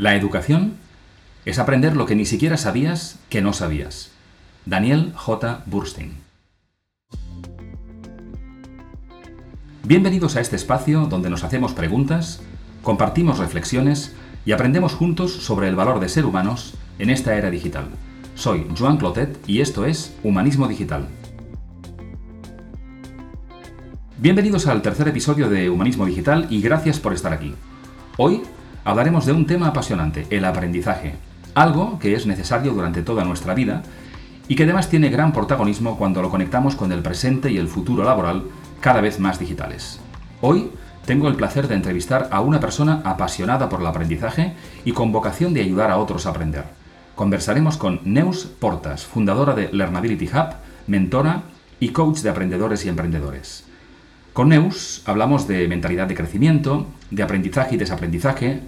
La educación es aprender lo que ni siquiera sabías que no sabías. Daniel J. Burstein. Bienvenidos a este espacio donde nos hacemos preguntas, compartimos reflexiones y aprendemos juntos sobre el valor de ser humanos en esta era digital. Soy Joan Clotet y esto es Humanismo Digital. Bienvenidos al tercer episodio de Humanismo Digital y gracias por estar aquí. Hoy hablaremos de un tema apasionante, el aprendizaje, algo que es necesario durante toda nuestra vida y que además tiene gran protagonismo cuando lo conectamos con el presente y el futuro laboral cada vez más digitales. Hoy tengo el placer de entrevistar a una persona apasionada por el aprendizaje y con vocación de ayudar a otros a aprender. Conversaremos con Neus Portas, fundadora de Learnability Hub, mentora y coach de aprendedores y emprendedores. Con Neus hablamos de mentalidad de crecimiento, de aprendizaje y desaprendizaje,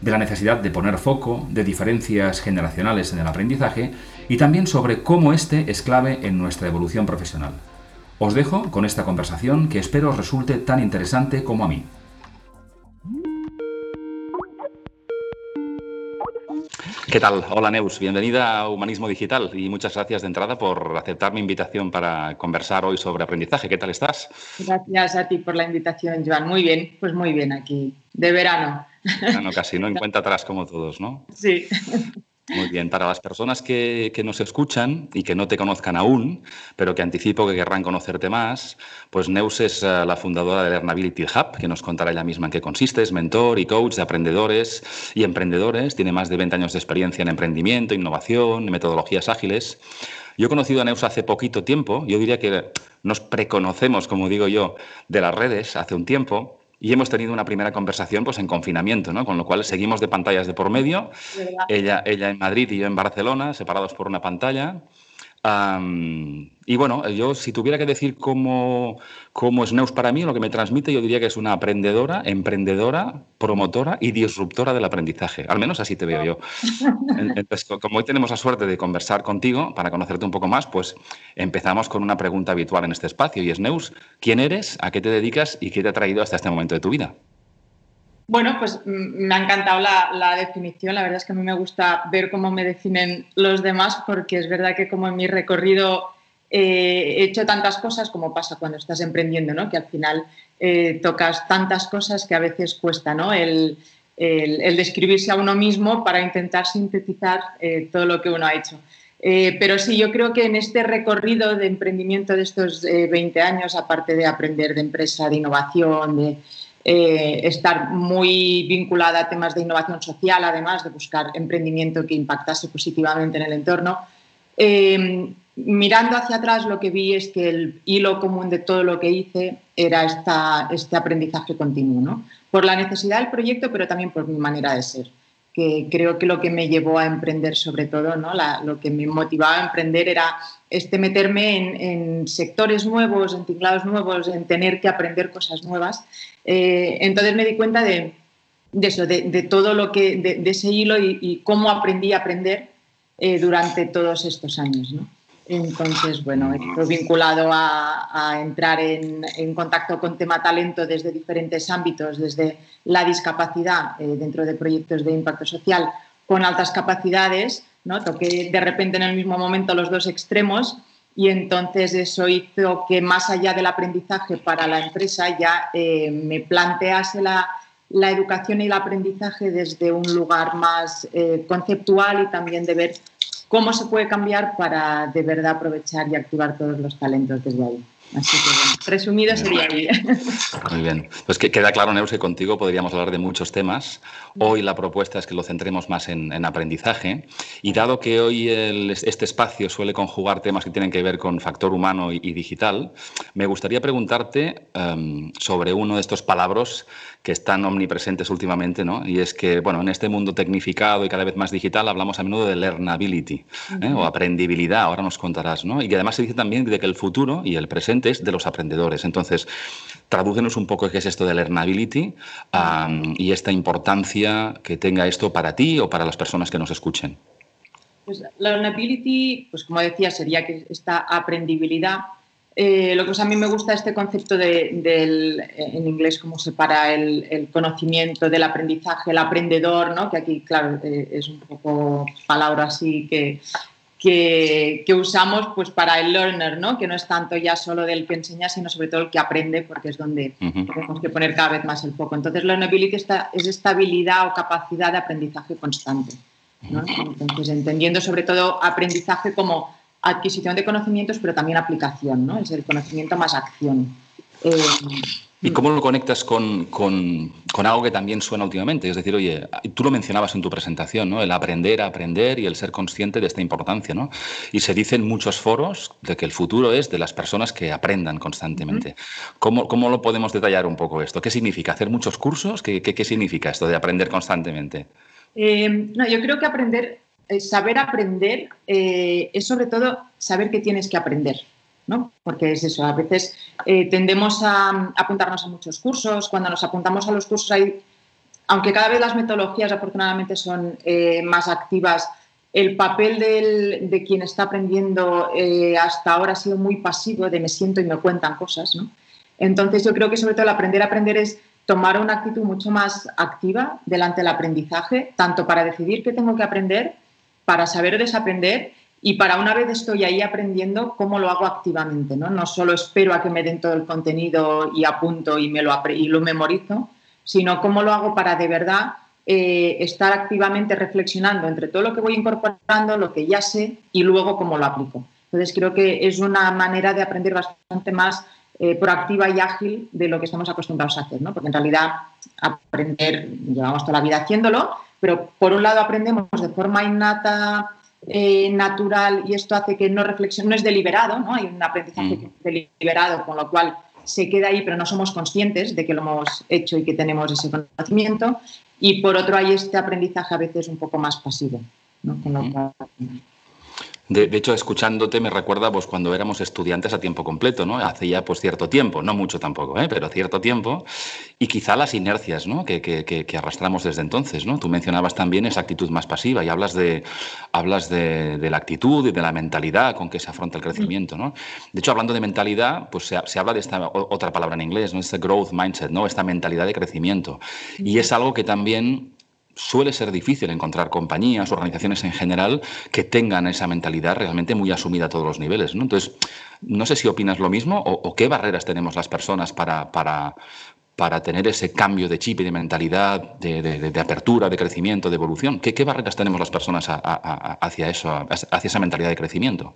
de la necesidad de poner foco, de diferencias generacionales en el aprendizaje y también sobre cómo este es clave en nuestra evolución profesional. Os dejo con esta conversación que espero os resulte tan interesante como a mí. ¿Qué tal? Hola Neus, bienvenida a Humanismo Digital y muchas gracias de entrada por aceptar mi invitación para conversar hoy sobre aprendizaje. ¿Qué tal estás? Gracias a ti por la invitación, Joan. Muy bien, pues muy bien aquí, de verano. Bueno, casi, ¿no? En cuenta atrás como todos, ¿no? Sí. Muy bien, para las personas que, nos escuchan y que no te conozcan aún, pero que anticipo que querrán conocerte más, pues Neus es eh, la fundadora de Learnability Hub, que nos contará ella misma en qué consiste, es mentor y coach de aprendedores y emprendedores, tiene más de 20 años de experiencia en emprendimiento, innovación, metodologías ágiles. Yo he conocido a Neus hace poquito tiempo, yo diría que nos preconocemos, como digo yo, de las redes hace un tiempo, y hemos tenido una primera conversación pues, en confinamiento, ¿no? con lo cual seguimos de pantallas de por medio, ella, ella en Madrid y yo en Barcelona, separados por una pantalla y bueno, yo si tuviera que decir cómo, cómo es Neus para mí, lo que me transmite, yo diría que es una aprendedora, emprendedora, promotora y disruptora del aprendizaje. Al menos así te veo yo. Entonces, como hoy tenemos la suerte de conversar contigo para conocerte un poco más, pues empezamos con una pregunta habitual en este espacio y es Neus, ¿quién eres? ¿A qué te dedicas? ¿Y qué te ha traído hasta este momento de tu vida? Bueno, pues mm, me ha encantado la, definición. La verdad es que a mí me gusta ver cómo me definen los demás porque es verdad que como en mi recorrido eh, he hecho tantas cosas como pasa cuando estás emprendiendo, ¿no? que al final eh, tocas tantas cosas que a veces cuesta ¿no? el, describirse a uno mismo para intentar sintetizar eh, todo lo que uno ha hecho. pero sí, yo creo que en este recorrido de emprendimiento de estos 20 años, aparte de aprender de empresa, de innovación, de eh, estar muy vinculada a temas de innovación social, además de buscar emprendimiento que impactase positivamente en el entorno. Eh, mirando hacia atrás lo que vi es que el hilo común de todo lo que hice era esta, este aprendizaje continuo, por la necesidad del proyecto, pero también por mi manera de ser que creo que lo que me llevó a emprender sobre todo, ¿no? lo que me motivaba a emprender era este meterme en, sectores nuevos, en tinglados nuevos, en tener que aprender cosas nuevas. Eh, entonces me di cuenta de, eso, de, todo lo que, de, ese hilo y, cómo aprendí a aprender eh, durante todos estos años. Entonces, bueno, estoy vinculado a, entrar en, contacto con tema talento desde diferentes ámbitos, desde la discapacidad eh, dentro de proyectos de impacto social con altas capacidades, ¿no? Toqué de repente en el mismo momento los dos extremos y entonces eso hizo que más allá del aprendizaje para la empresa ya eh, me plantease la, educación y el aprendizaje desde un lugar más eh, conceptual y también de ver cómo se puede cambiar para de verdad aprovechar y activar todos los talentos desde ahí. Así que, bueno, resumido sería. Muy bien. Pues que queda claro, Neus, que contigo podríamos hablar de muchos temas. Hoy la propuesta es que lo centremos más en, aprendizaje. Y dado que hoy este espacio suele conjugar temas que tienen que ver con factor humano y, digital, me gustaría preguntarte em, sobre uno de estos palabras que están omnipresentes últimamente, ¿no? Y es que, bueno, en este mundo tecnificado y cada vez más digital hablamos a menudo de learnability ¿eh? o aprendibilidad, ahora nos contarás, ¿no? Y que además se dice también de que el futuro y el presente de los aprendedores. Entonces, tradúcenos un poco qué es esto de learnability y esta importancia que tenga esto para ti o para las personas que nos escuchen. Pues learnability, pues como decía, sería que esta aprendibilidad eh, lo que a mí me gusta este concepto de, del, en inglés, cómo separa el, el, conocimiento del aprendizaje, el aprendedor, ¿no? que aquí, claro, eh, es un poco palabra así que, que, que, usamos pues, para el learner, ¿no? que no es tanto ya solo del que enseña, sino sobre todo el que aprende, porque es donde tenemos que poner cada vez más el foco. Entonces, learnability está, es estabilidad o capacidad de aprendizaje constante. ¿no? Entonces, entendiendo sobre todo aprendizaje como adquisición de conocimientos, pero también aplicación, ¿no? Es el conocimiento más acción. Eh, ¿Y cómo lo conectas con, con, con, algo que también suena últimamente? Es decir, oye, tú lo mencionabas en tu presentación, ¿no? El aprender a aprender y el ser consciente de esta importancia, ¿no? Y se dice en muchos foros de que el futuro es de las personas que aprendan constantemente. ¿Cómo, ¿Cómo, lo podemos detallar un poco esto? ¿Qué significa? ¿Hacer muchos cursos? ¿Qué, qué, qué significa esto de aprender constantemente? Eh, no, yo creo que aprender eh, saber aprender eh, es sobre todo saber que tienes que aprender, ¿no? Porque es eso, a veces eh, tendemos a, apuntarnos a muchos cursos, cuando nos apuntamos a los cursos hay, aunque cada vez las metodologías afortunadamente son más activas, el papel de quien está aprendiendo hasta ahora ha sido muy pasivo, de me siento y me cuentan cosas, ¿no? Entonces yo creo que sobre todo el aprender a aprender es tomar una actitud mucho más activa delante del aprendizaje, tanto para decidir qué tengo que aprender, para saber desaprender y para una vez estoy ahí aprendiendo, cómo lo hago activamente. No, no solo espero a que me den todo el contenido y apunto y, me lo, y lo memorizo, sino cómo lo hago para de verdad eh, estar activamente reflexionando entre todo lo que voy incorporando, lo que ya sé y luego cómo lo aplico. Entonces creo que es una manera de aprender bastante más eh, proactiva y ágil de lo que estamos acostumbrados a hacer, ¿no? porque en realidad aprender, llevamos toda la vida haciéndolo, pero por un lado aprendemos de forma innata, eh, natural, y esto hace que no reflexión, no es deliberado, ¿no? Hay un aprendizaje mm. deliberado, con lo cual se queda ahí, pero no somos conscientes de que lo hemos hecho y que tenemos ese conocimiento. Y por otro hay este aprendizaje a veces un poco más pasivo, ¿no? Con lo cual, de, hecho, escuchándote me recuerda pues, cuando éramos estudiantes a tiempo completo, ¿no? Hace ya pues, cierto tiempo, no mucho tampoco, ¿eh? pero cierto tiempo, y quizá las inercias ¿no? que, que, que, arrastramos desde entonces. ¿no? Tú mencionabas también esa actitud más pasiva y hablas de, hablas de, de, la actitud y de la mentalidad con que se afronta el crecimiento. ¿no? De hecho, hablando de mentalidad, pues se, se habla de esta otra palabra en inglés, ¿no? este growth mindset, ¿no? esta mentalidad de crecimiento. Y es algo que también suele ser difícil encontrar compañías, organizaciones en general que tengan esa mentalidad realmente muy asumida a todos los niveles. ¿no? Entonces, no sé si opinas lo mismo o, qué barreras tenemos las personas para, para, para, tener ese cambio de chip y de mentalidad, de, de, apertura, de crecimiento, de evolución. ¿Qué, barreras tenemos las personas hacia, eso, hacia esa mentalidad de crecimiento?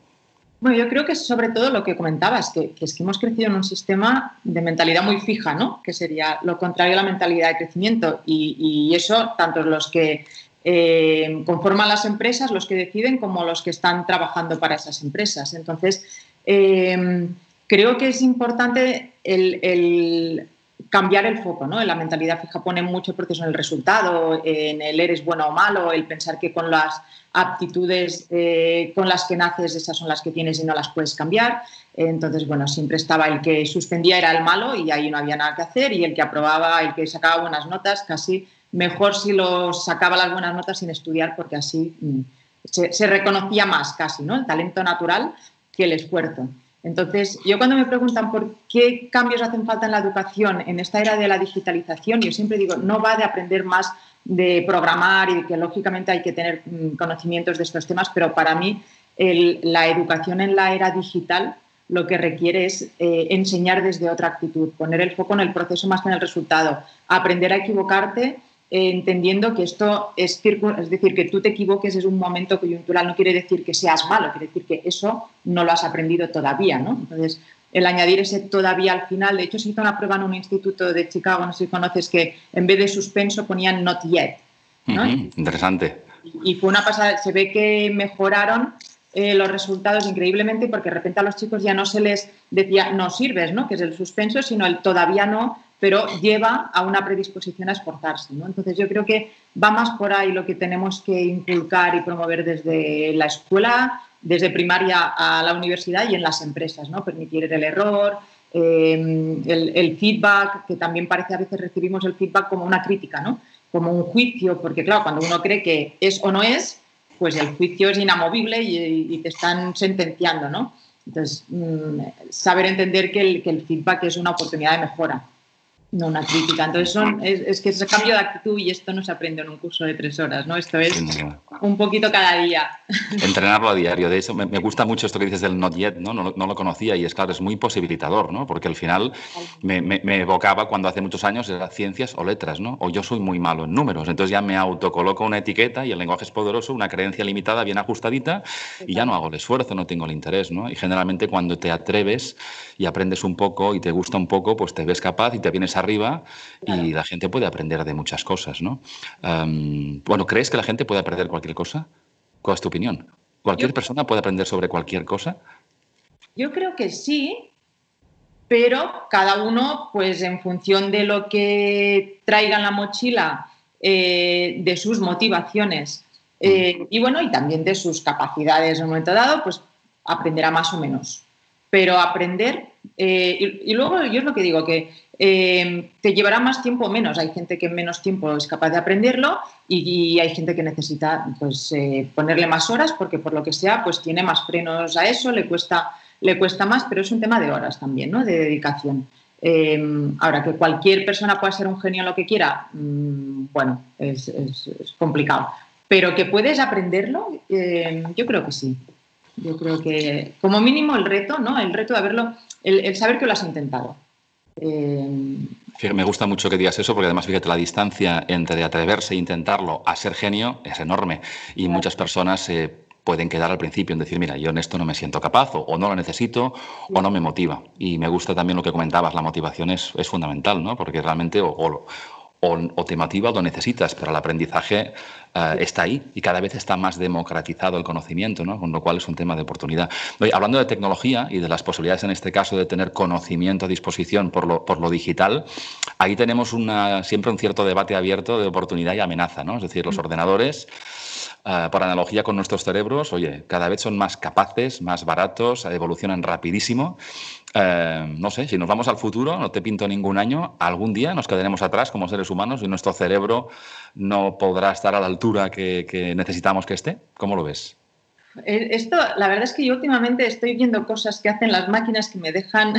Bueno, yo creo que sobre todo lo que comentabas, que, es que hemos crecido en un sistema de mentalidad muy fija, ¿no? Que sería lo contrario a la mentalidad de crecimiento. Y, eso, tanto los que eh, conforman las empresas, los que deciden, como los que están trabajando para esas empresas. Entonces, eh, creo que es importante el cambiar el foco, ¿no? La mentalidad fija pone mucho el proceso en el resultado, en el eres bueno o malo, el pensar que con las aptitudes eh, con las que naces esas son las que tienes y no las puedes cambiar. Entonces, bueno, siempre estaba el que suspendía era el malo y ahí no había nada que hacer y el que aprobaba, el que sacaba buenas notas, casi mejor si lo sacaba las buenas notas sin estudiar porque así mm, se, se reconocía más casi, ¿no? El talento natural que el esfuerzo. Entonces, yo cuando me preguntan por qué cambios hacen falta en la educación en esta era de la digitalización, yo siempre digo, no va de aprender más de programar y que lógicamente hay que tener mm, conocimientos de estos temas, pero para mí la educación en la era digital lo que requiere es eh, enseñar desde otra actitud, poner el foco en el proceso más que en el resultado, aprender a equivocarte entendiendo que esto es, es decir, que tú te equivoques es un momento coyuntural, no quiere decir que seas malo, quiere decir que eso no lo has aprendido todavía, ¿no? Entonces, el añadir ese todavía al final, de hecho se hizo una prueba en un instituto de Chicago, no sé si conoces, que en vez de suspenso ponían not yet. ¿no? interesante. Y fue una pasada, se ve que mejoraron eh, los resultados increíblemente porque de repente a los chicos ya no se les decía no sirves, ¿no? que es el suspenso, sino el todavía no, pero lleva a una predisposición a esforzarse. ¿no? Entonces yo creo que va más por ahí lo que tenemos que inculcar y promover desde la escuela, desde primaria a la universidad y en las empresas, ¿no? permitir el error, eh, el, feedback, que también parece a veces recibimos el feedback como una crítica, ¿no? como un juicio, porque claro, cuando uno cree que es o no es, pues el juicio es inamovible y, te están sentenciando. ¿no? Entonces, mm, saber entender que el feedback es una oportunidad de mejora no una crítica. Entonces, son, es, es, que ese cambio de actitud y esto no se aprende en un curso de tres horas, ¿no? Esto es un poquito cada día. Entrenarlo a diario. De eso me, me, gusta mucho esto que dices del not yet, ¿no? ¿no? No, lo conocía y es claro, es muy posibilitador, ¿no? Porque al final me, me, me, evocaba cuando hace muchos años era ciencias o letras, ¿no? O yo soy muy malo en números. Entonces ya me autocoloco una etiqueta y el lenguaje es poderoso, una creencia limitada, bien ajustadita y ya no hago el esfuerzo, no tengo el interés, ¿no? Y generalmente cuando te atreves y aprendes un poco y te gusta un poco, pues te ves capaz y te vienes a arriba claro. y la gente puede aprender de muchas cosas, ¿no? Um, bueno, ¿crees que la gente puede aprender cualquier cosa? ¿Cuál es tu opinión? ¿Cualquier yo, persona puede aprender sobre cualquier cosa? Yo creo que sí, pero cada uno, pues en función de lo que traiga en la mochila, eh, de sus motivaciones eh, y bueno, y también de sus capacidades en un momento dado, pues aprenderá más o menos pero aprender, eh, y, y, luego yo es lo que digo, que eh, te llevará más tiempo o menos. Hay gente que en menos tiempo es capaz de aprenderlo y, hay gente que necesita pues, eh, ponerle más horas porque por lo que sea pues tiene más frenos a eso, le cuesta, le cuesta más, pero es un tema de horas también, ¿no? de dedicación. Eh, ahora, que cualquier persona pueda ser un genio en lo que quiera, mmm, bueno, es, complicado. Pero que puedes aprenderlo, yo creo que sí. Yo creo que, como mínimo, el reto, ¿no? El reto de haberlo, el saber que lo has intentado. Eh... Me gusta mucho que digas eso porque además fíjate la distancia entre atreverse e intentarlo a ser genio es enorme y claro. muchas personas eh, pueden quedar al principio en decir, mira, yo en esto no me siento capaz o, o no lo necesito sí. o no me motiva. Y me gusta también lo que comentabas, la motivación es, es fundamental, ¿no? Porque realmente o, o, o, o te motiva o lo necesitas, pero el aprendizaje uh, está ahí y cada vez está más democratizado el conocimiento, ¿no? con lo cual es un tema de oportunidad. Oye, hablando de tecnología y de las posibilidades en este caso de tener conocimiento a disposición por lo, por lo digital, ahí tenemos una, siempre un cierto debate abierto de oportunidad y amenaza, ¿no? es decir, los ordenadores... Uh, por analogía con nuestros cerebros, oye, cada vez son más capaces, más baratos, evolucionan rapidísimo eh, no sé, si nos vamos al futuro, no te pinto ningún año, algún día nos quedaremos atrás como seres humanos y nuestro cerebro no podrá estar a la altura que, que necesitamos que esté. ¿Cómo lo ves? Eh, esto, la verdad es que yo últimamente estoy viendo cosas que hacen las máquinas que me dejan,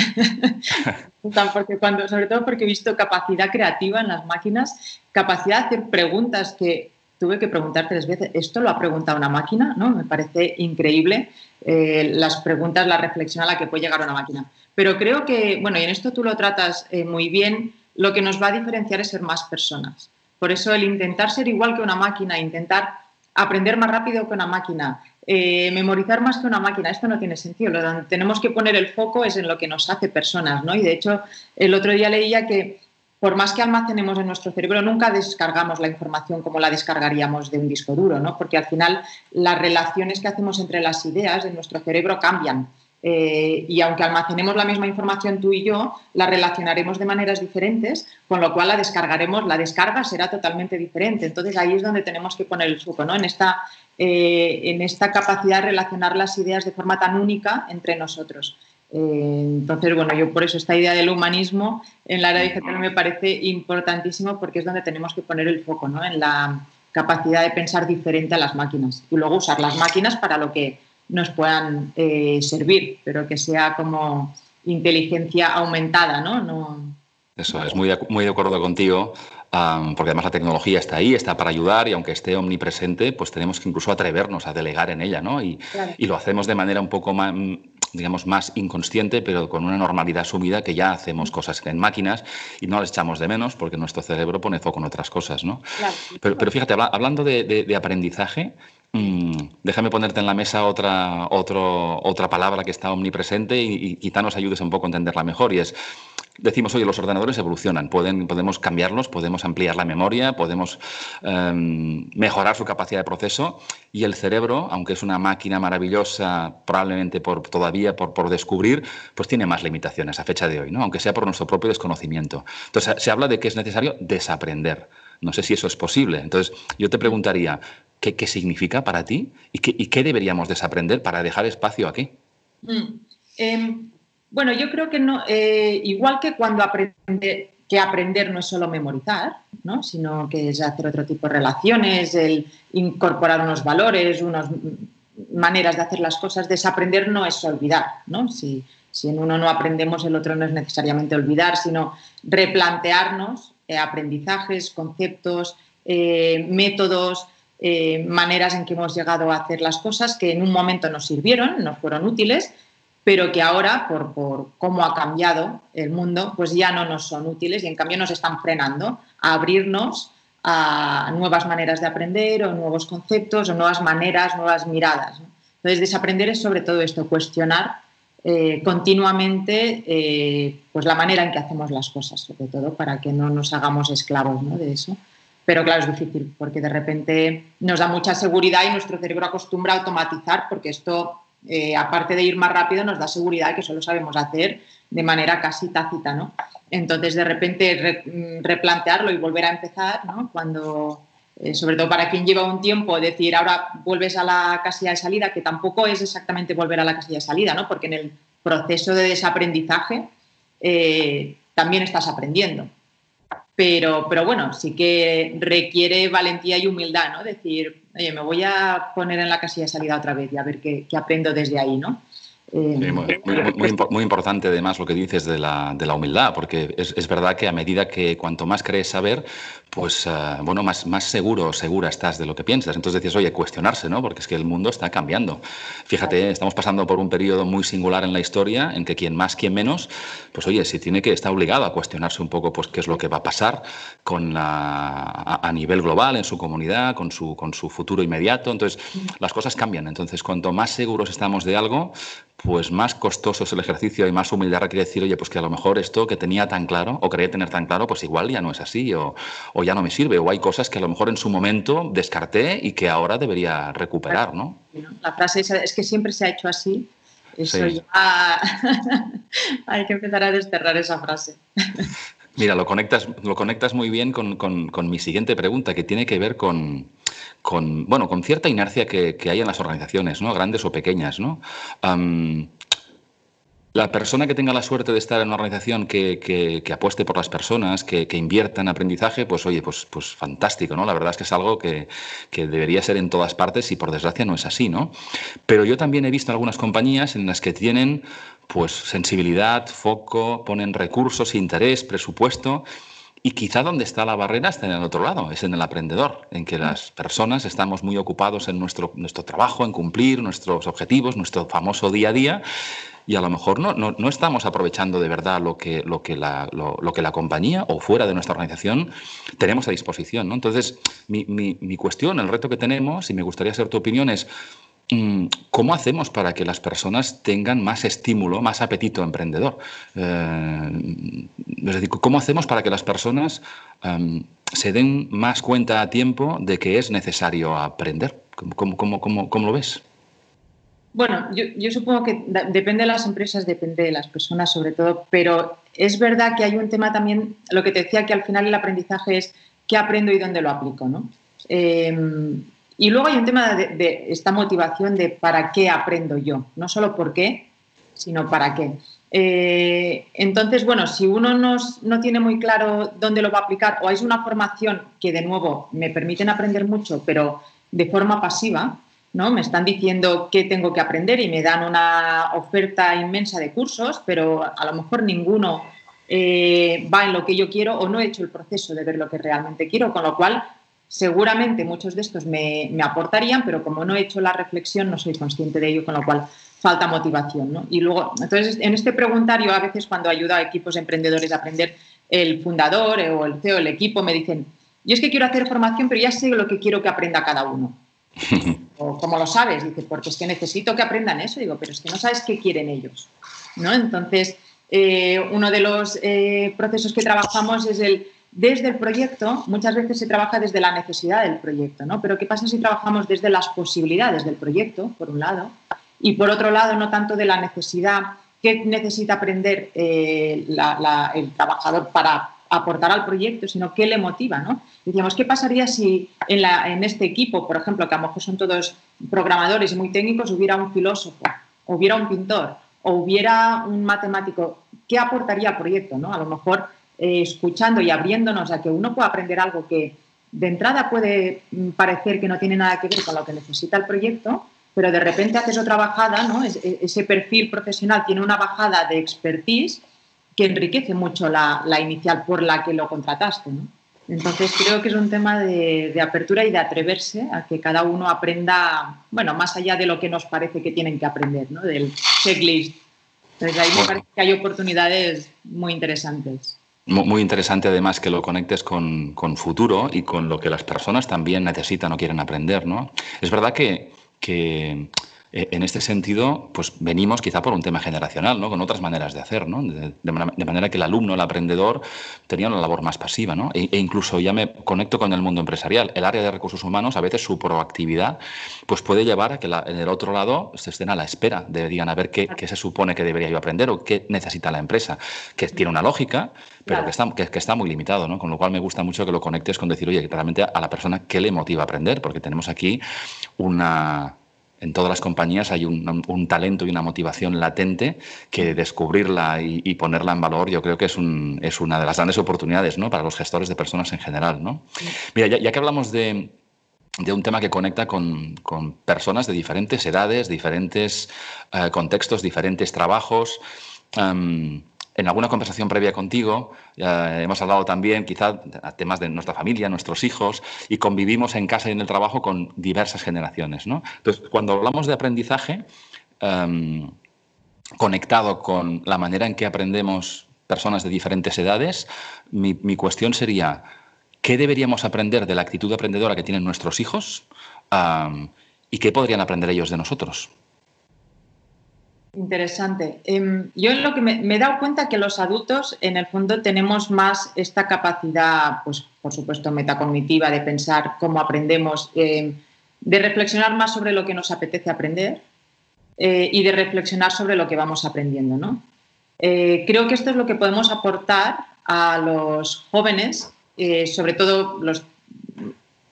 porque cuando, sobre todo porque he visto capacidad creativa en las máquinas, capacidad de hacer preguntas que tuve que preguntar tres veces, ¿esto lo ha preguntado una máquina? ¿no? Me parece increíble eh, las preguntas, la reflexión a la que puede llegar una máquina. Pero creo que, bueno, y en esto tú lo tratas eh, muy bien, lo que nos va a diferenciar es ser más personas. Por eso el intentar ser igual que una máquina, intentar aprender más rápido que una máquina, eh, memorizar más que una máquina, esto no tiene sentido. Lo donde tenemos que poner el foco es en lo que nos hace personas, ¿no? Y de hecho, el otro día leía que por más que almacenemos en nuestro cerebro, nunca descargamos la información como la descargaríamos de un disco duro, ¿no? Porque al final las relaciones que hacemos entre las ideas en nuestro cerebro cambian. Eh, y aunque almacenemos la misma información tú y yo, la relacionaremos de maneras diferentes, con lo cual la descargaremos, la descarga será totalmente diferente. Entonces ahí es donde tenemos que poner el foco, ¿no? En esta, eh, en esta capacidad de relacionar las ideas de forma tan única entre nosotros. Eh, entonces, bueno, yo por eso esta idea del humanismo en la era digital me parece importantísimo porque es donde tenemos que poner el foco, ¿no? En la capacidad de pensar diferente a las máquinas y luego usar las máquinas para lo que nos puedan eh, servir, pero que sea como inteligencia aumentada, ¿no? no Eso es, muy de, muy de acuerdo contigo, um, porque además la tecnología está ahí, está para ayudar y aunque esté omnipresente, pues tenemos que incluso atrevernos a delegar en ella, ¿no? Y, claro. y lo hacemos de manera un poco más digamos, más inconsciente, pero con una normalidad asumida que ya hacemos cosas en máquinas y no las echamos de menos porque nuestro cerebro pone foco en otras cosas, ¿no? Claro. Pero, pero, fíjate, hablando de, de, de aprendizaje, mmm, déjame ponerte en la mesa otra, otra palabra que está omnipresente y, y quizá nos ayudes un poco a entenderla mejor y es decimos, oye, los ordenadores evolucionan, pueden, podemos cambiarlos, podemos ampliar la memoria, podemos eh, mejorar su capacidad de proceso y el cerebro, aunque es una máquina maravillosa, probablemente por, todavía por, por, descubrir, pues tiene más limitaciones a fecha de hoy, ¿no? aunque sea por nuestro propio desconocimiento. Entonces, se habla de que es necesario desaprender. No sé si eso es posible. Entonces, yo te preguntaría, ¿qué, qué significa para ti y qué, y qué, deberíamos desaprender para dejar espacio aquí? Mm. Eh, bueno, yo creo que no, eh, igual que cuando aprende, que aprender no es solo memorizar, ¿no? sino que es hacer otro tipo de relaciones, el incorporar unos valores, unos maneras de hacer las cosas, desaprender no es olvidar, ¿no? Si, si en uno no aprendemos, el otro no es necesariamente olvidar, sino replantearnos eh, aprendizajes, conceptos, eh, métodos, eh, maneras en que hemos llegado a hacer las cosas que en un momento nos sirvieron, nos fueron útiles, pero que ahora, por, por, cómo ha cambiado el mundo, pues ya no nos son útiles y en cambio nos están frenando a abrirnos a nuevas maneras de aprender o nuevos conceptos o nuevas maneras, nuevas miradas. Entonces, desaprender es sobre todo esto, cuestionar eh, continuamente eh, pues la manera en que hacemos las cosas, sobre todo para que no nos hagamos esclavos ¿no? de eso. Pero claro, es difícil porque de repente nos da mucha seguridad y nuestro cerebro acostumbra a automatizar porque esto, eh, aparte de ir más rápido, nos da seguridad que solo sabemos hacer de manera casi tácita, ¿no? Entonces, de repente, mm, replantearlo y volver a empezar, ¿no? Cuando, eh, sobre todo para quien lleva un tiempo, decir, ahora vuelves a la casilla de salida, que tampoco es exactamente volver a la casilla de salida, ¿no? Porque en el proceso de desaprendizaje eh, también estás aprendiendo. Pero, pero bueno, sí que requiere valentía y humildad, ¿no? Decir, oye, me voy a poner en la casilla de salida otra vez y a ver qué, qué aprendo desde ahí, ¿no? Eh, muy, importante además lo que dices de la, de la humildad, porque es, es, verdad que a medida que cuanto más crees saber, pues uh, bueno, más, más seguro o segura estás de lo que piensas. Entonces dices, oye, cuestionarse, ¿no? Porque es que el mundo está cambiando. Fíjate, estamos pasando por un periodo muy singular en la historia en que quien más, quien menos, pues oye, si tiene que estar obligado a cuestionarse un poco pues qué es lo que va a pasar con la, a, a, nivel global, en su comunidad, con su, con su futuro inmediato. Entonces, las cosas cambian. Entonces, cuanto más seguros estamos de algo, pues más costoso es el ejercicio y más humildad requiere decir, oye, pues que a lo mejor esto que tenía tan claro o creía tener tan claro, pues igual ya no es así o, o, ya no me sirve o hay cosas que a lo mejor en su momento descarté y que ahora debería recuperar, ¿no? La frase es, es que siempre se ha hecho así. Eso sí. ya hay que empezar a desterrar esa frase. Mira, lo conectas, lo conectas muy bien con, con, con mi siguiente pregunta, que tiene que ver con, con, bueno, con cierta inercia que, que, hay en las organizaciones, ¿no? grandes o pequeñas. ¿no? Um, la persona que tenga la suerte de estar en una organización que, que, que apueste por las personas, que, invierta en aprendizaje, pues oye, pues, pues fantástico, ¿no? La verdad es que es algo que, debería ser en todas partes y por desgracia no es así, ¿no? Pero yo también he visto algunas compañías en las que tienen pues sensibilidad, foco, ponen recursos, interés, presupuesto y quizá donde está la barrera está en el otro lado, es en el aprendedor, en que las personas estamos muy ocupados en nuestro, nuestro trabajo, en cumplir nuestros objetivos, nuestro famoso día a día, y a lo mejor no, no, no estamos aprovechando de verdad lo que, lo, que la, lo, que la compañía o fuera de nuestra organización tenemos a disposición. ¿no? Entonces, mi, mi, mi cuestión, el reto que tenemos, y me gustaría saber tu opinión, es Mm, ¿Cómo hacemos para que las personas tengan más estímulo, más apetito emprendedor? Eh, es decir, ¿cómo hacemos para que las personas um, se den más cuenta a tiempo de que es necesario aprender? ¿Cómo, cómo, cómo, cómo lo ves? Bueno, yo, supongo que depende de las empresas, depende de las personas sobre todo, pero es verdad que hay un tema también, lo que te decía, que al final el aprendizaje es qué aprendo y dónde lo aplico, ¿no? Eh, y luego hay un tema de, de, esta motivación de para qué aprendo yo, no solo por qué, sino para qué. Eh, entonces, bueno, si uno no, no, tiene muy claro dónde lo va a aplicar o es una formación que, de nuevo, me permiten aprender mucho, pero de forma pasiva, ¿no? Me están diciendo qué tengo que aprender y me dan una oferta inmensa de cursos, pero a lo mejor ninguno eh, va en lo que yo quiero o no he hecho el proceso de ver lo que realmente quiero, con lo cual seguramente muchos de estos me, aportarían, pero como no he hecho la reflexión, no soy consciente de ello, con lo cual falta motivación. ¿no? Y luego, entonces, en este preguntario, a veces cuando ayuda a equipos emprendedores a aprender, el fundador o el CEO, el equipo, me dicen, yo es que quiero hacer formación, pero ya sé lo que quiero que aprenda cada uno. o como lo sabes, dice, porque es que necesito que aprendan eso. Digo, pero es que no sabes qué quieren ellos. ¿no? Entonces, eh, uno de los eh, procesos que trabajamos es el desde el proyecto, muchas veces se trabaja desde la necesidad del proyecto, ¿no? Pero ¿qué pasa si trabajamos desde las posibilidades del proyecto, por un lado, y por otro lado, no tanto de la necesidad, qué necesita aprender eh, el trabajador para aportar al proyecto, sino qué le motiva, ¿no? Decíamos, ¿qué pasaría si en, este equipo, por ejemplo, que a lo mejor son todos programadores y muy técnicos, hubiera un filósofo, hubiera un pintor, o hubiera un matemático, ¿qué aportaría al proyecto, no? A lo mejor eh, escuchando y abriéndonos a que uno pueda aprender algo que de entrada puede mm, parecer que no tiene nada que ver con lo que necesita el proyecto, pero de repente haces otra bajada, ¿no? E, ese perfil profesional tiene una bajada de expertise que enriquece mucho la, inicial por la que lo contrataste. ¿no? Entonces creo que es un tema de, apertura y de atreverse a que cada uno aprenda, bueno, más allá de lo que nos parece que tienen que aprender, ¿no? del checklist. Entonces ahí me parece que hay oportunidades muy interesantes. Muy interesante además que lo conectes con, con, futuro y con lo que las personas también necesitan o quieren aprender, ¿no? Es verdad que, que eh, en este sentido, pues venimos quizá por un tema generacional, ¿no? Con otras maneras de hacer, ¿no? De, manera que el alumno, el aprendedor, tenía una labor más pasiva, ¿no? E, e, incluso ya me conecto con el mundo empresarial. El área de recursos humanos, a veces su proactividad, pues puede llevar a que en el otro lado se estén a la espera de digan a ver qué, qué, se supone que debería yo aprender o qué necesita la empresa, que tiene una lógica, pero que, está, que, que, está muy limitado, ¿no? Con lo cual me gusta mucho que lo conectes con decir, oye, que realmente a la persona qué le motiva a aprender, porque tenemos aquí una en todas las compañías hay un, talento y una motivación latente que descubrirla y, ponerla en valor yo creo que es, una de las grandes oportunidades para los gestores de personas en general. Mira, ya, que hablamos de, un tema que conecta con, personas de diferentes edades, diferentes eh, contextos, diferentes trabajos. Em, en alguna conversación previa contigo hemos hablado también quizá temas de nuestra familia, nuestros hijos, y convivimos en casa y en el trabajo con diversas generaciones. Entonces, cuando hablamos de aprendizaje, em, conectado con la manera en que aprendemos personas de diferentes edades, mi, cuestión sería, ¿qué deberíamos aprender de la actitud aprendedora que tienen nuestros hijos? ¿Y qué podrían aprender ellos de nosotros? Interesante. Em, yo lo que me, he dado cuenta que los adultos, en el fondo, tenemos más esta capacidad, pues, por supuesto, metacognitiva de pensar cómo aprendemos, em, de reflexionar más sobre lo que nos apetece aprender eh, y de reflexionar sobre lo que vamos aprendiendo. ¿no? Eh, creo que esto es lo que podemos aportar a los jóvenes, eh, sobre todo los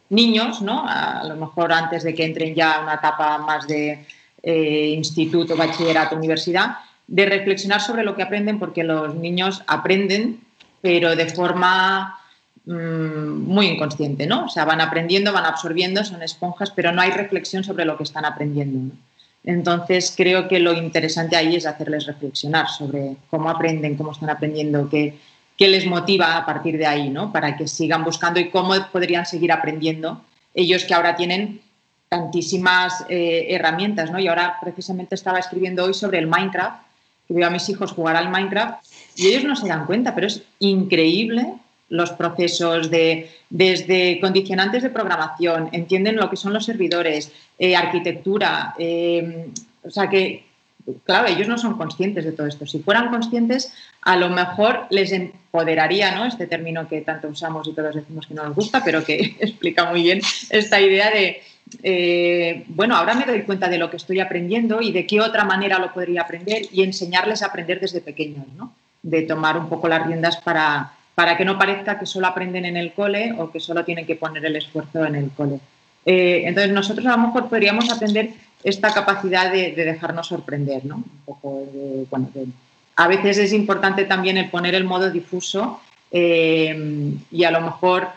niños, ¿no? a lo mejor antes de que entren ya a una etapa más de eh, instituto, bachillerato, universidad, de reflexionar sobre lo que aprenden, porque los niños aprenden, pero de forma mm, muy inconsciente, ¿no? O sea, van aprendiendo, van absorbiendo, son esponjas, pero no hay reflexión sobre lo que están aprendiendo. Entonces, creo que lo interesante ahí es hacerles reflexionar sobre cómo aprenden, cómo están aprendiendo, qué, qué les motiva a partir de ahí, ¿no? Para que sigan buscando y cómo podrían seguir aprendiendo ellos que ahora tienen tantísimas eh, herramientas, ¿no? Y ahora precisamente estaba escribiendo hoy sobre el Minecraft, que veo a mis hijos jugar al Minecraft y ellos no se dan cuenta, pero es increíble los procesos de desde condicionantes de programación, entienden lo que son los servidores, eh, arquitectura, eh, o sea que, claro, ellos no son conscientes de todo esto. Si fueran conscientes, a lo mejor les empoderaría, ¿no? Este término que tanto usamos y todos decimos que no nos gusta, pero que explica muy bien esta idea de eh, bueno, ahora me doy cuenta de lo que estoy aprendiendo y de qué otra manera lo podría aprender y enseñarles a aprender desde pequeños, ¿no? De tomar un poco las riendas para, para que no parezca que solo aprenden en el cole o que solo tienen que poner el esfuerzo en el cole. Eh, entonces, nosotros a lo mejor podríamos aprender esta capacidad de, dejarnos sorprender, ¿no? Un poco a veces es importante también el poner el modo difuso eh, y a lo mejor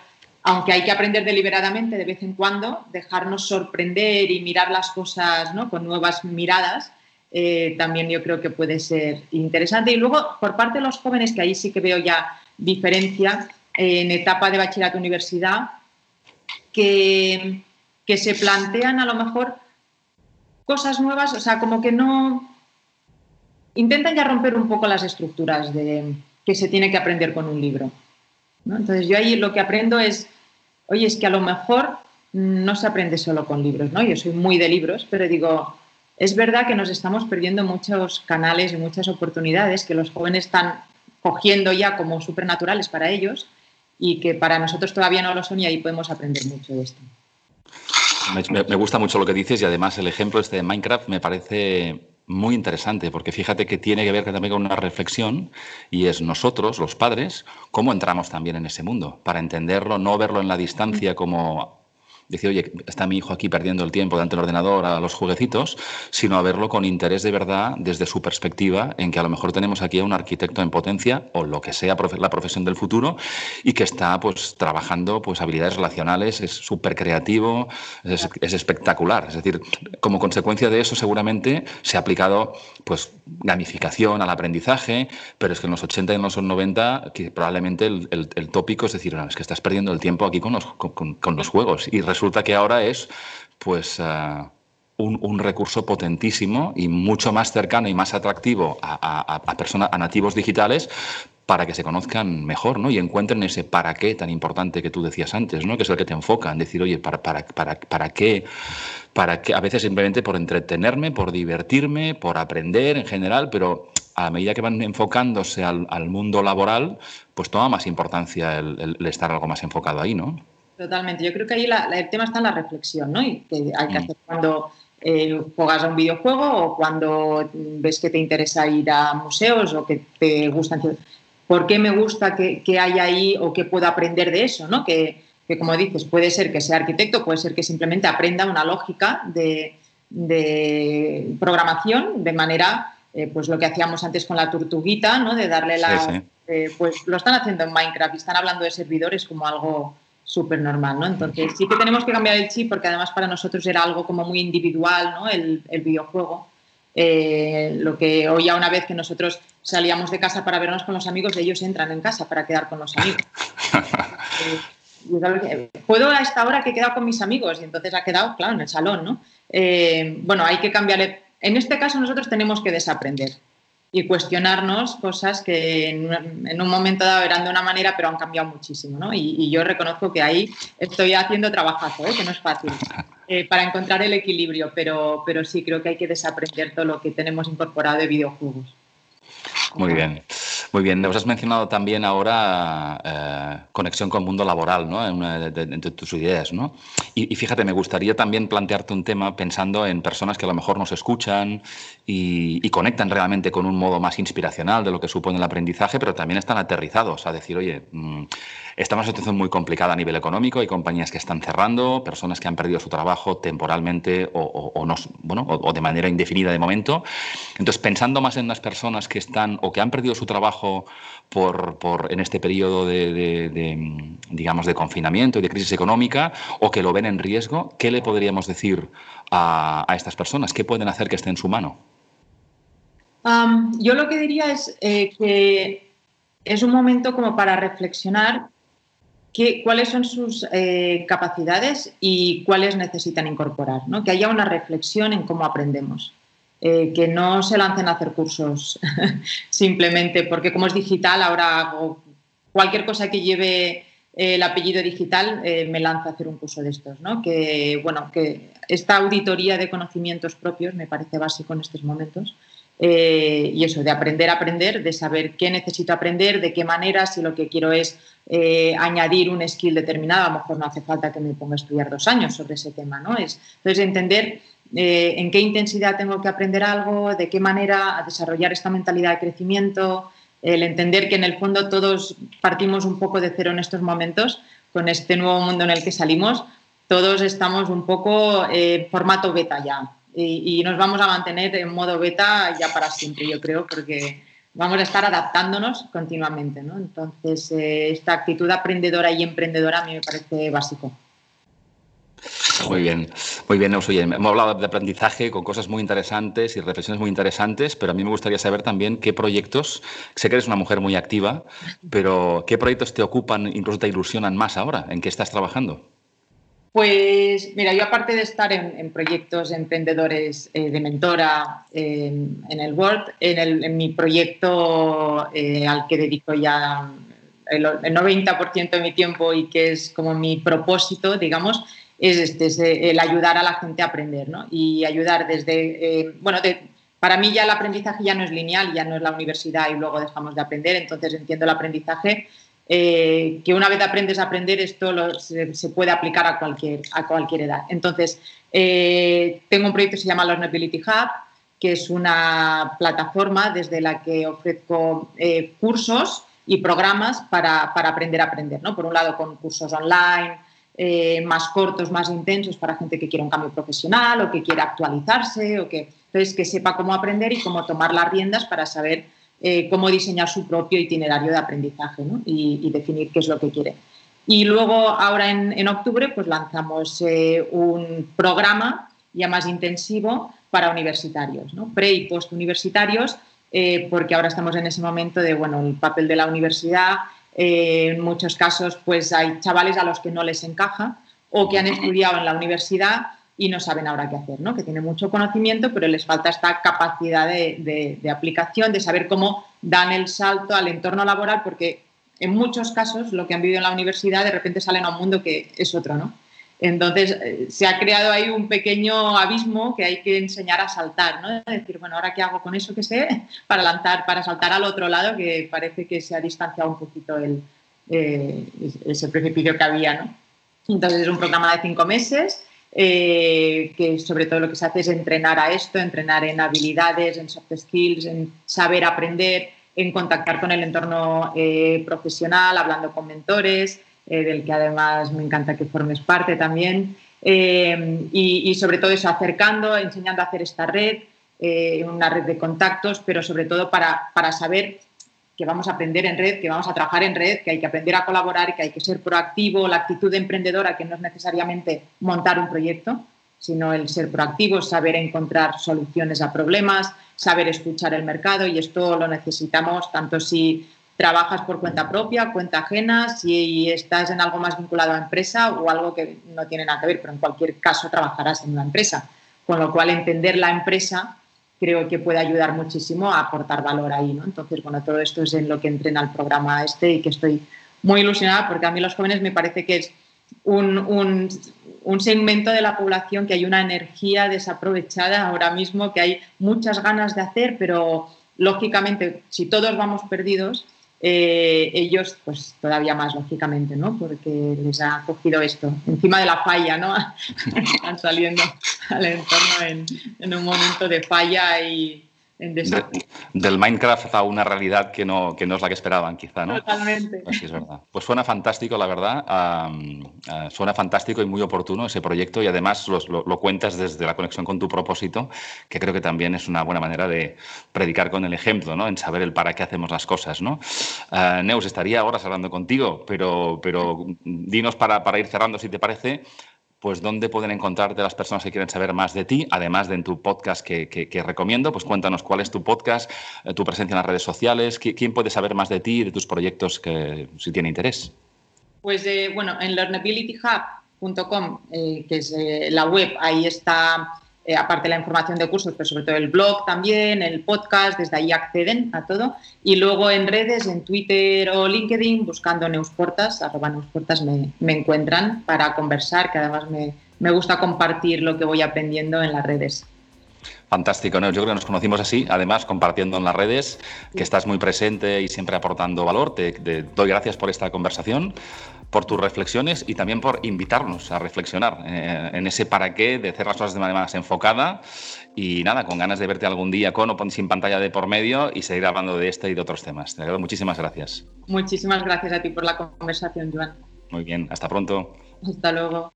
aunque hay que aprender deliberadamente de vez en cuando, dejarnos sorprender y mirar las cosas con nuevas miradas, eh, también yo creo que puede ser interesante. Y luego, por parte de los jóvenes, que ahí sí que veo ya diferencia eh, en etapa de bachillerato universidad, que, que se plantean a lo mejor cosas nuevas, o sea, como que no... Intentan ya romper un poco las estructuras de, que se tiene que aprender con un libro. Entonces yo ahí lo que aprendo es oye, es que a lo mejor no se aprende solo con libros, ¿no? Yo soy muy de libros, pero digo, es verdad que nos estamos perdiendo muchos canales y muchas oportunidades que los jóvenes están cogiendo ya como supernaturales para ellos y que para nosotros todavía no lo son y ahí podemos aprender mucho de esto. Me, gusta mucho lo que dices y además el ejemplo este de Minecraft me parece muy interesante, porque fíjate que tiene que ver también con una reflexión y es nosotros, los padres, cómo entramos también en ese mundo, para entenderlo, no verlo en la distancia como decir, oye, está mi hijo aquí perdiendo el tiempo delante del ordenador a los jueguecitos, sino a verlo con interés de verdad desde su perspectiva, en que a lo mejor tenemos aquí a un arquitecto en potencia o lo que sea la profesión del futuro y que está pues trabajando pues habilidades relacionales, es súper creativo, es, es, espectacular. Es decir, como consecuencia de eso seguramente se ha aplicado pues gamificación al aprendizaje, pero es que en los 80 y en los 90 que probablemente el, el, tópico es decir, es que estás perdiendo el tiempo aquí con los, con los juegos y resulta que ahora es pues... Uh, un, recurso potentísimo y mucho más cercano y más atractivo a, personas, a nativos digitales para que se conozcan mejor ¿no? y encuentren ese para qué tan importante que tú decías antes, ¿no? que es el que te enfoca en decir, oye, ¿para, para, para, para qué? Para que a veces simplemente por entretenerme, por divertirme, por aprender en general, pero a medida que van enfocándose al, mundo laboral, pues toma más importancia el, el, estar algo más enfocado ahí, ¿no? Totalmente. Yo creo que ahí la, el tema está en la reflexión, ¿no? Y que hay que mm. hacer cuando eh, juegas a un videojuego o cuando ves que te interesa ir a museos o que te gustan. ¿Por qué me gusta que, que hay ahí o qué puedo aprender de eso? ¿no? Que, que, como dices, puede ser que sea arquitecto, puede ser que simplemente aprenda una lógica de, de programación de manera, eh, pues lo que hacíamos antes con la tortuguita, ¿no? de darle la... Sí, sí. Eh, pues lo están haciendo en Minecraft y están hablando de servidores como algo súper normal, ¿no? Entonces sí que tenemos que cambiar el chip porque además para nosotros era algo como muy individual, ¿no? El, el videojuego. Eh, lo que hoy a una vez que nosotros salíamos de casa para vernos con los amigos, ellos entran en casa para quedar con los amigos. eh, Puedo a esta hora que he quedado con mis amigos y entonces ha quedado, claro, en el salón, ¿no? Eh, bueno, hay que cambiarle. En este caso nosotros tenemos que desaprender y cuestionarnos cosas que en, un momento dado eran de una manera, pero han cambiado muchísimo. ¿no? Y, y yo reconozco que ahí estoy haciendo trabajazo, ¿eh? que no es fácil, eh, para encontrar el equilibrio, pero, pero sí creo que hay que desaprender todo lo que tenemos incorporado de videojuegos. Muy bien. Muy bien, nos has mencionado también ahora eh, conexión con el mundo laboral, ¿no? En una de, de, de tus ideas, ¿no? Y, y, fíjate, me gustaría también plantearte un tema pensando en personas que a lo mejor nos escuchan y, y, conectan realmente con un modo más inspiracional de lo que supone el aprendizaje, pero también están aterrizados a decir, oye, estamos en una situación muy complicada a nivel económico, hay compañías que están cerrando, personas que han perdido su trabajo temporalmente o, o, o no, bueno, o, de manera indefinida de momento. Entonces, pensando más en las personas que están o que han perdido su trabajo por, en este periodo de, digamos, de confinamiento y de crisis económica o que lo ven en riesgo, ¿qué le podríamos decir a, estas personas? ¿Qué pueden hacer que esté en su mano? Yo lo que diría es eh, que es un momento como para reflexionar qué, cuáles son sus eh, capacidades y cuáles necesitan incorporar, ¿no? que haya una reflexión en cómo aprendemos eh, que no se lancen a hacer cursos simplemente porque como es digital, ahora cualquier cosa que lleve eh, el apellido digital, eh, me lanzo a hacer un curso de estos. ¿no? Que, bueno, que esta auditoría de conocimientos propios me parece básico en estos momentos. Y eso, de aprender a aprender, de saber qué necesito aprender, de qué manera, si lo que quiero es añadir un skill determinado, a lo mejor no hace falta que me ponga a estudiar dos años sobre ese tema, ¿no? Es, entonces, entender eh, en qué intensidad tengo que aprender algo, de qué manera desarrollar esta mentalidad de crecimiento, el entender que en el fondo todos partimos un poco de cero en estos momentos, con este nuevo mundo en el que salimos, todos estamos un poco eh, formato beta ya, y, y, nos vamos a mantener en modo beta ya para siempre, yo creo, porque vamos a estar adaptándonos continuamente. ¿no? Entonces, eh, esta actitud aprendedora y emprendedora a mí me parece básico. Muy bien, muy bien, Oye, hemos hablado de aprendizaje con cosas muy interesantes y reflexiones muy interesantes, pero a mí me gustaría saber también qué proyectos, sé que eres una mujer muy activa, pero qué proyectos te ocupan, incluso te ilusionan más ahora, en qué estás trabajando. Pues mira, yo aparte de estar en, proyectos emprendedores eh, de mentora en, el Word, en, mi proyecto eh, al que dedico ya el 90% de mi tiempo y que es como mi propósito, digamos, es, este, es el ayudar a la gente a aprender, ¿no? Y ayudar desde, eh, bueno, de, para mí ya el aprendizaje ya no es lineal, ya no es la universidad y luego dejamos de aprender, entonces entiendo el aprendizaje eh, que una vez aprendes a aprender, esto se, puede aplicar a cualquier, a cualquier edad. Entonces, eh, tengo un proyecto que se llama Learnability Hub, que es una plataforma desde la que ofrezco eh, cursos y programas para, para, aprender a aprender. ¿no? Por un lado, con cursos online, eh, más cortos, más intensos para gente que quiere un cambio profesional o que quiere actualizarse o que, entonces, que sepa cómo aprender y cómo tomar las riendas para saber eh, cómo diseñar su propio itinerario de aprendizaje y, definir qué es lo que quiere. Y luego, ahora en, octubre, pues lanzamos eh, un programa ya más intensivo para universitarios, ¿no? pre y post universitarios, porque ahora estamos en ese momento de, bueno, el papel de la universidad, eh, en muchos casos, pues hay chavales a los que no les encaja o que han estudiado en la universidad y no saben ahora qué hacer, ¿no? que tienen mucho conocimiento, pero les falta esta capacidad de, aplicación, de saber cómo dan el salto al entorno laboral, porque en muchos casos lo que han vivido en la universidad de repente salen a un mundo que es otro. ¿no? Entonces, eh, se ha creado ahí un pequeño abismo que hay que enseñar a saltar, ¿no? Es decir, bueno, ¿ahora qué hago con eso que sé para lanzar, para saltar al otro lado que parece que se ha distanciado un poquito el, eh, ese precipicio que había, ¿no? Entonces, es un programa de cinco meses eh, que sobre todo lo que se hace es entrenar a esto, entrenar en habilidades, en soft skills, en saber aprender, en contactar con el entorno profesional, hablando con mentores, eh, del que además me encanta que formes parte también. Eh, y, sobre todo eso, acercando, enseñando a hacer esta red, eh, una red de contactos, pero sobre todo para, para saber que vamos a aprender en red, que vamos a trabajar en red, que hay que aprender a colaborar, que hay que ser proactivo, la actitud emprendedora, que no es necesariamente montar un proyecto, sino el ser proactivo, saber encontrar soluciones a problemas, saber escuchar el mercado y esto lo necesitamos tanto si trabajas por cuenta propia, cuenta ajena, si estás en algo más vinculado a empresa o algo que no tiene nada que ver, pero en cualquier caso trabajarás en una empresa. Con lo cual, entender la empresa creo que puede ayudar muchísimo a aportar valor ahí. ¿no? Entonces, bueno, todo esto es en lo que entrena el programa este y que estoy muy ilusionada porque a mí los jóvenes me parece que es un, un, un segmento de la población que hay una energía desaprovechada ahora mismo, que hay muchas ganas de hacer, pero lógicamente, si todos vamos perdidos, eh, ellos pues todavía más lógicamente, ¿no? Porque les ha cogido esto encima de la falla, ¿no? Están saliendo al entorno en, un momento de falla y, del Minecraft a una realidad que no, que no es la que esperaban, quizá, ¿no? Totalmente. Pues es verdad. Pues suena fantástico, la verdad. suena fantástico y muy oportuno ese proyecto y además lo, cuentas desde la conexión con tu propósito, que creo que también es una buena manera de predicar con el ejemplo, ¿no? En saber el para qué hacemos las cosas, ¿no? Uh, Neus, estaría horas hablando contigo, pero, pero dinos para, para ir cerrando, si te parece, pues dónde pueden encontrarte las personas que quieren saber más de ti, además de en tu podcast que, recomiendo, pues cuéntanos cuál es tu podcast, eh, tu presencia en las redes sociales, quién puede saber más de ti y de tus proyectos que si tiene interés. Pues eh, bueno, en learnabilityhub.com, eh, que es la web, ahí está eh, aparte la información de cursos, pero sobre todo el blog también, el podcast, desde ahí acceden a todo. Y luego en redes, en Twitter o LinkedIn, buscando Neusportas, arroba Neusportas, me, me encuentran para conversar, que además me, me gusta compartir lo que voy aprendiendo en las redes. Fantástico, ¿no? Yo creo que nos conocimos así, además compartiendo en las redes, que estás muy presente y siempre aportando valor. Te, doy gracias por esta conversación, por tus reflexiones y también por invitarnos a reflexionar eh, en ese para qué, de hacer las cosas de manera más enfocada y nada, con ganas de verte algún día con o sin pantalla de por medio y seguir hablando de este y de otros temas. Te doy muchísimas gracias. Muchísimas gracias a ti por la conversación, Joan. Muy bien, hasta pronto. Hasta luego.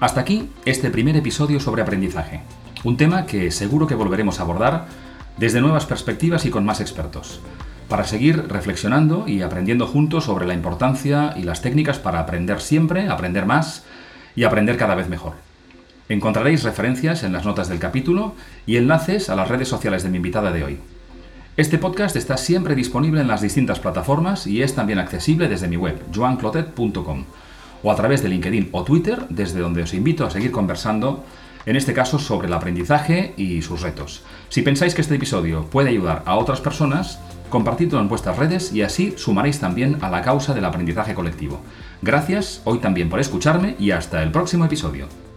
Hasta aquí este primer episodio sobre aprendizaje, un tema que seguro que volveremos a abordar desde nuevas perspectivas y con más expertos, para seguir reflexionando y aprendiendo juntos sobre la importancia y las técnicas para aprender siempre, aprender más y aprender cada vez mejor. Encontraréis referencias en las notas del capítulo y enlaces a las redes sociales de mi invitada de hoy. Este podcast está siempre disponible en las distintas plataformas y es también accesible desde mi web, joanclotet.com o a través de LinkedIn o Twitter, desde donde os invito a seguir conversando, en este caso sobre el aprendizaje y sus retos. Si pensáis que este episodio puede ayudar a otras personas, compartidlo en vuestras redes y así sumaréis también a la causa del aprendizaje colectivo. Gracias hoy también por escucharme y hasta el próximo episodio.